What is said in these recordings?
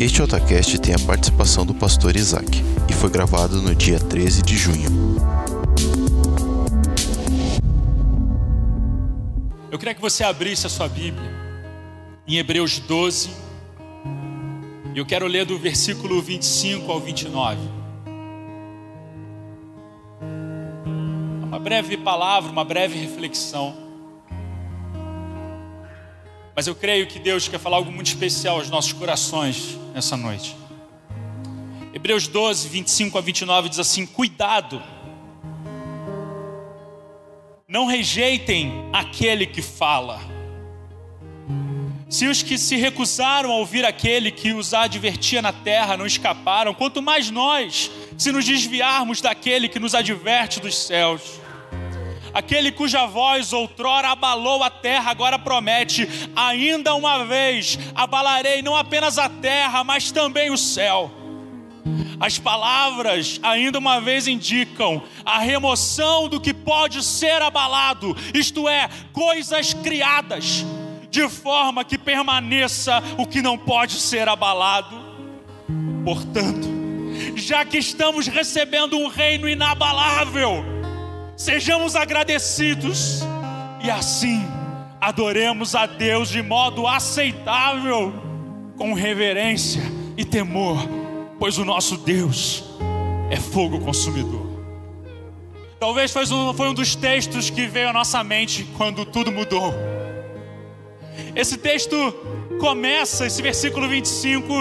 Este Otacast tem a participação do pastor Isaac e foi gravado no dia 13 de junho. Eu queria que você abrisse a sua Bíblia em Hebreus 12. E eu quero ler do versículo 25 ao 29. Uma breve palavra, uma breve reflexão. Mas eu creio que Deus quer falar algo muito especial aos nossos corações nessa noite. Hebreus 12, 25 a 29 diz assim: Cuidado, não rejeitem aquele que fala. Se os que se recusaram a ouvir aquele que os advertia na terra não escaparam, quanto mais nós, se nos desviarmos daquele que nos adverte dos céus. Aquele cuja voz outrora abalou a terra, agora promete: ainda uma vez abalarei não apenas a terra, mas também o céu. As palavras, ainda uma vez, indicam a remoção do que pode ser abalado, isto é, coisas criadas, de forma que permaneça o que não pode ser abalado. Portanto, já que estamos recebendo um reino inabalável, Sejamos agradecidos e assim adoremos a Deus de modo aceitável, com reverência e temor, pois o nosso Deus é fogo consumidor. Talvez foi um, foi um dos textos que veio à nossa mente quando tudo mudou. Esse texto começa, esse versículo 25,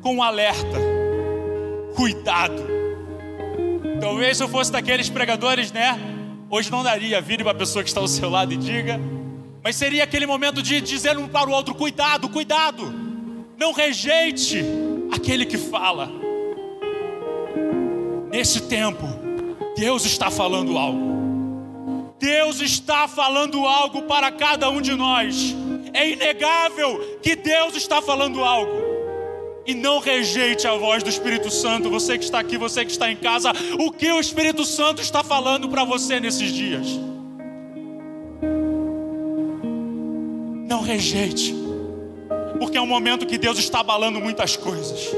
com um alerta: cuidado Talvez se eu fosse daqueles pregadores, né? Hoje não daria, vire para a pessoa que está ao seu lado e diga. Mas seria aquele momento de dizer um para o outro: cuidado, cuidado. Não rejeite aquele que fala. Nesse tempo, Deus está falando algo. Deus está falando algo para cada um de nós. É inegável que Deus está falando algo e não rejeite a voz do Espírito Santo. Você que está aqui, você que está em casa, o que o Espírito Santo está falando para você nesses dias? Não rejeite, porque é um momento que Deus está abalando muitas coisas.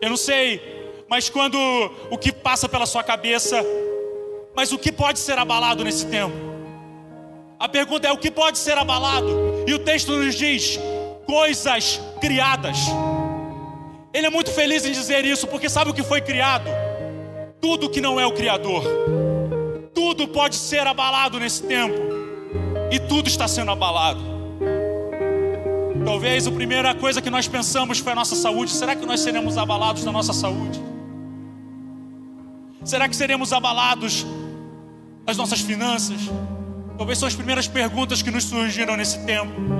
Eu não sei, mas quando o que passa pela sua cabeça, mas o que pode ser abalado nesse tempo? A pergunta é: o que pode ser abalado? E o texto nos diz: coisas criadas. Ele é muito feliz em dizer isso, porque sabe o que foi criado? Tudo que não é o Criador. Tudo pode ser abalado nesse tempo. E tudo está sendo abalado. Talvez a primeira coisa que nós pensamos foi a nossa saúde. Será que nós seremos abalados na nossa saúde? Será que seremos abalados nas nossas finanças? Talvez são as primeiras perguntas que nos surgiram nesse tempo.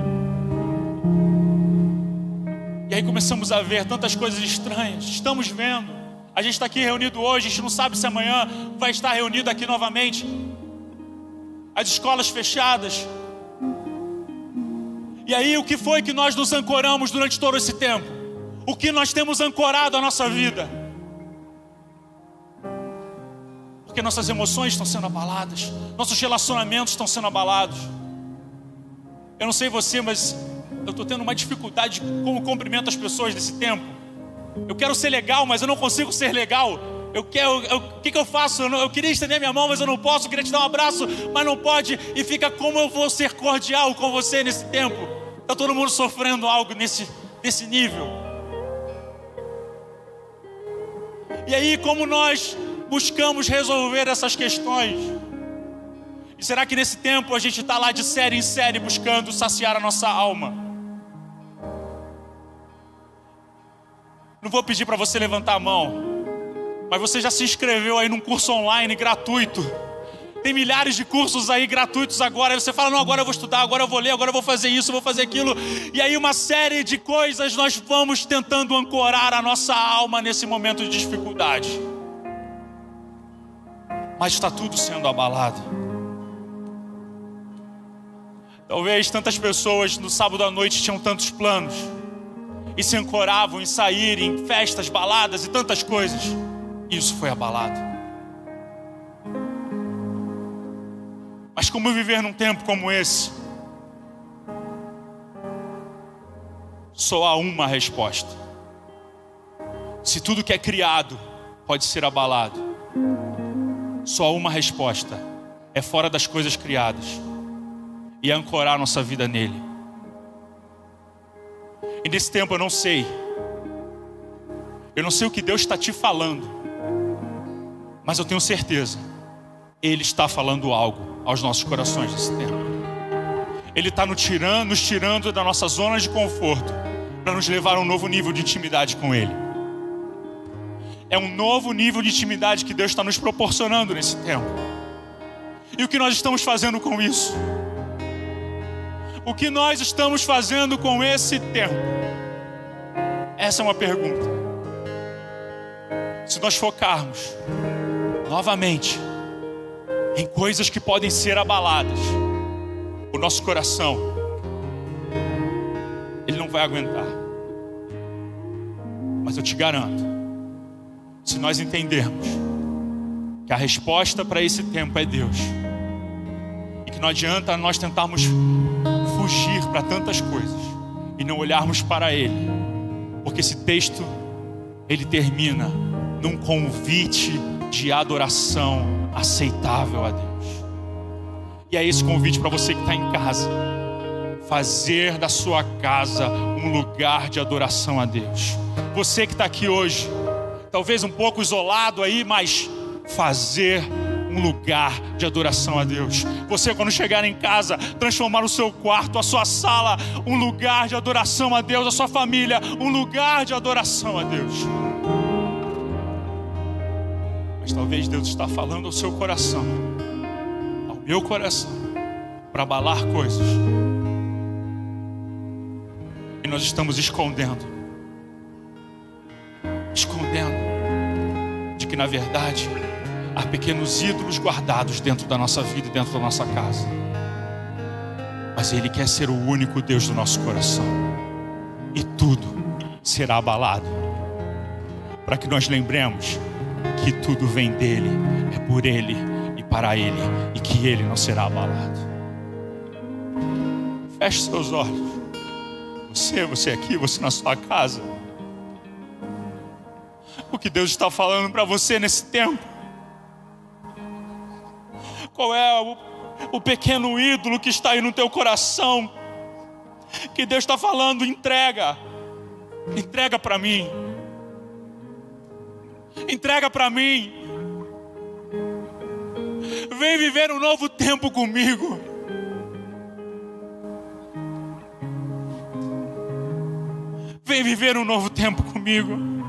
E aí começamos a ver tantas coisas estranhas. Estamos vendo. A gente está aqui reunido hoje, a gente não sabe se amanhã vai estar reunido aqui novamente. As escolas fechadas. E aí, o que foi que nós nos ancoramos durante todo esse tempo? O que nós temos ancorado a nossa vida? Porque nossas emoções estão sendo abaladas, nossos relacionamentos estão sendo abalados. Eu não sei você, mas eu estou tendo uma dificuldade como cumprimento as pessoas nesse tempo. Eu quero ser legal, mas eu não consigo ser legal. Eu quero, o que, que eu faço? Eu, não, eu, queria estender minha mão, mas eu não posso. Eu queria te dar um abraço, mas não pode. E fica como eu vou ser cordial com você nesse tempo. Está todo mundo sofrendo algo nesse, nesse nível. E aí, como nós buscamos resolver essas questões? E será que nesse tempo a gente está lá de série em série buscando saciar a nossa alma? Não vou pedir para você levantar a mão, mas você já se inscreveu aí num curso online gratuito. Tem milhares de cursos aí gratuitos agora. Aí você fala: não, agora eu vou estudar, agora eu vou ler, agora eu vou fazer isso, vou fazer aquilo. E aí, uma série de coisas nós vamos tentando ancorar a nossa alma nesse momento de dificuldade. Mas está tudo sendo abalado. Talvez tantas pessoas no sábado à noite tinham tantos planos e se ancoravam em sair em festas, baladas e tantas coisas. Isso foi abalado. Mas como viver num tempo como esse? só há uma resposta. Se tudo que é criado pode ser abalado, só há uma resposta: é fora das coisas criadas e ancorar nossa vida nele. E nesse tempo eu não sei, eu não sei o que Deus está te falando, mas eu tenho certeza, Ele está falando algo aos nossos corações nesse tempo. Ele está nos tirando, nos tirando da nossa zona de conforto para nos levar a um novo nível de intimidade com Ele. É um novo nível de intimidade que Deus está nos proporcionando nesse tempo. E o que nós estamos fazendo com isso? O que nós estamos fazendo com esse tempo? Essa é uma pergunta. Se nós focarmos novamente em coisas que podem ser abaladas, o nosso coração, ele não vai aguentar. Mas eu te garanto, se nós entendermos que a resposta para esse tempo é Deus, e que não adianta nós tentarmos fugir para tantas coisas e não olharmos para Ele, porque esse texto ele termina num convite de adoração aceitável a Deus. E é esse convite para você que está em casa. Fazer da sua casa um lugar de adoração a Deus. Você que está aqui hoje, talvez um pouco isolado aí, mas fazer um lugar de adoração a Deus. Você, quando chegar em casa, transformar o seu quarto, a sua sala, um lugar de adoração a Deus, a sua família, um lugar de adoração a Deus. Mas talvez Deus está falando ao seu coração meu coração para abalar coisas. E nós estamos escondendo. Escondendo de que na verdade há pequenos ídolos guardados dentro da nossa vida e dentro da nossa casa. Mas Ele quer ser o único Deus do nosso coração. E tudo será abalado. Para que nós lembremos que tudo vem dele, é por Ele para Ele e que Ele não será abalado. Feche seus olhos. Você, você aqui, você na sua casa. O que Deus está falando para você nesse tempo? Qual é o, o pequeno ídolo que está aí no teu coração? Que Deus está falando, entrega, entrega para mim, entrega para mim. Vem viver um novo tempo comigo. Vem viver um novo tempo comigo.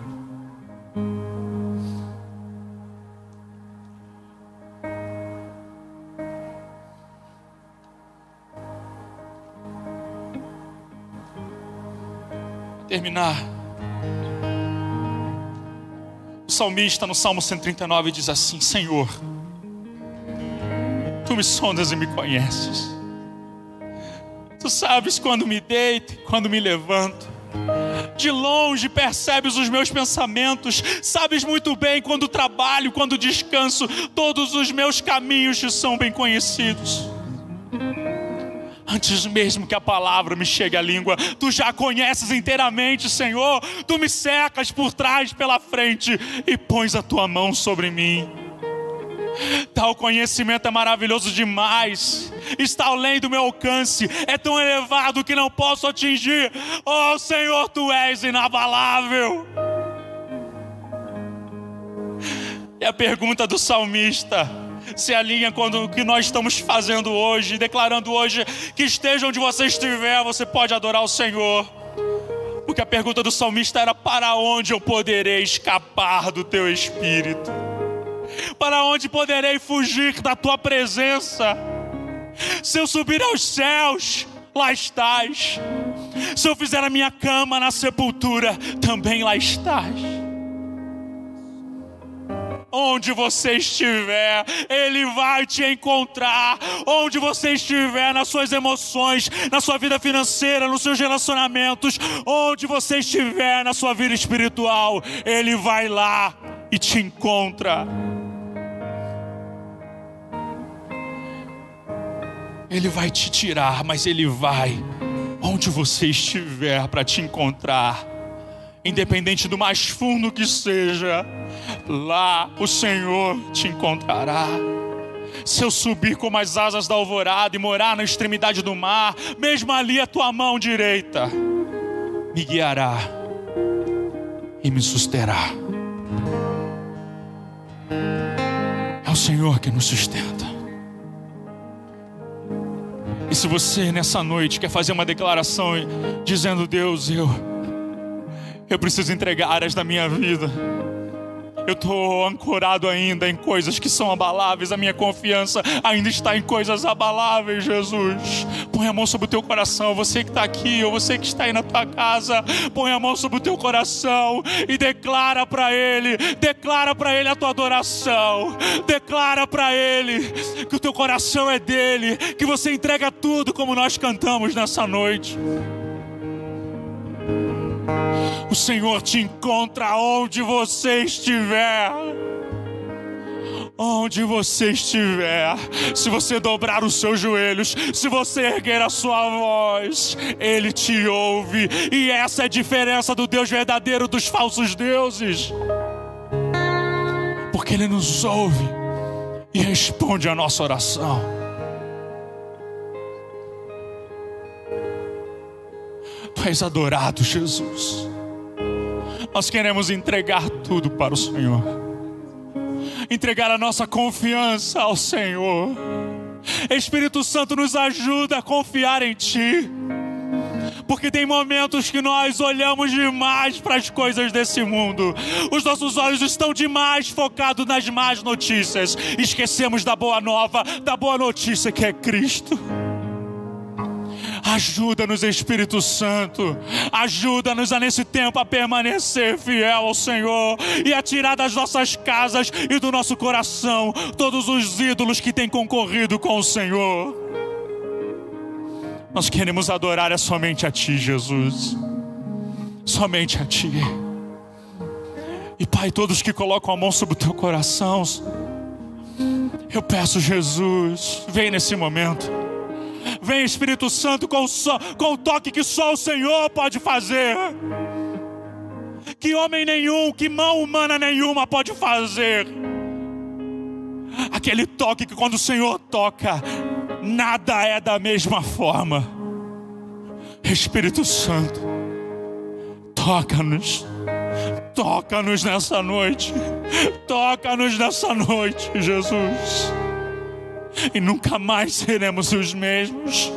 Terminar. O salmista no Salmo 139 diz assim: Senhor, Tu me sondas e me conheces. Tu sabes quando me deito, quando me levanto. De longe percebes os meus pensamentos, sabes muito bem quando trabalho, quando descanso, todos os meus caminhos te são bem conhecidos. Antes mesmo que a palavra me chegue à língua, tu já conheces inteiramente, Senhor. Tu me secas por trás, pela frente e pões a tua mão sobre mim. Tal conhecimento é maravilhoso demais, está além do meu alcance, é tão elevado que não posso atingir. Oh Senhor, tu és inabalável. E a pergunta do salmista se alinha com o que nós estamos fazendo hoje, declarando hoje que esteja onde você estiver, você pode adorar o Senhor. Porque a pergunta do salmista era: para onde eu poderei escapar do teu espírito? Para onde poderei fugir da tua presença? Se eu subir aos céus, lá estás. Se eu fizer a minha cama na sepultura, também lá estás. Onde você estiver, Ele vai te encontrar. Onde você estiver, nas suas emoções, na sua vida financeira, nos seus relacionamentos, onde você estiver na sua vida espiritual, Ele vai lá e te encontra. Ele vai te tirar, mas Ele vai onde você estiver para te encontrar, independente do mais fundo que seja, lá o Senhor te encontrará. Se eu subir como as asas da alvorada e morar na extremidade do mar, mesmo ali a tua mão direita me guiará e me susterá. É o Senhor que nos sustenta. E se você nessa noite quer fazer uma declaração dizendo: Deus, eu, eu preciso entregar áreas da minha vida eu estou ancorado ainda em coisas que são abaláveis, a minha confiança ainda está em coisas abaláveis, Jesus. Põe a mão sobre o teu coração, você que está aqui, ou você que está aí na tua casa, põe a mão sobre o teu coração e declara para Ele, declara para Ele a tua adoração, declara para Ele que o teu coração é dele, que você entrega tudo como nós cantamos nessa noite. O Senhor te encontra onde você estiver. Onde você estiver, se você dobrar os seus joelhos, se você erguer a sua voz, Ele te ouve, e essa é a diferença do Deus verdadeiro dos falsos deuses, porque Ele nos ouve e responde a nossa oração. Tu és adorado, Jesus nós queremos entregar tudo para o Senhor, entregar a nossa confiança ao Senhor. Espírito Santo nos ajuda a confiar em Ti, porque tem momentos que nós olhamos demais para as coisas desse mundo, os nossos olhos estão demais focados nas más notícias, esquecemos da boa nova, da boa notícia que é Cristo. Ajuda-nos, Espírito Santo. Ajuda-nos a nesse tempo a permanecer fiel ao Senhor e a tirar das nossas casas e do nosso coração todos os ídolos que têm concorrido com o Senhor. Nós queremos adorar é somente a Ti, Jesus. Somente a Ti. E Pai, todos que colocam a mão sobre o teu coração, eu peço, Jesus, vem nesse momento Vem Espírito Santo com o, so, com o toque que só o Senhor pode fazer. Que homem nenhum, que mão humana nenhuma pode fazer. Aquele toque que quando o Senhor toca, nada é da mesma forma. Espírito Santo, toca-nos. Toca-nos nessa noite. Toca-nos nessa noite, Jesus e nunca mais seremos os mesmos.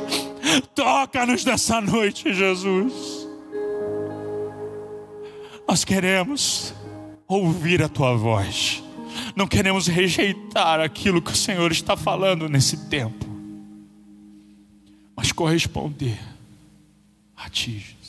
Toca-nos nessa noite, Jesus. Nós queremos ouvir a tua voz, não queremos rejeitar aquilo que o Senhor está falando nesse tempo, mas corresponder a ti, Jesus.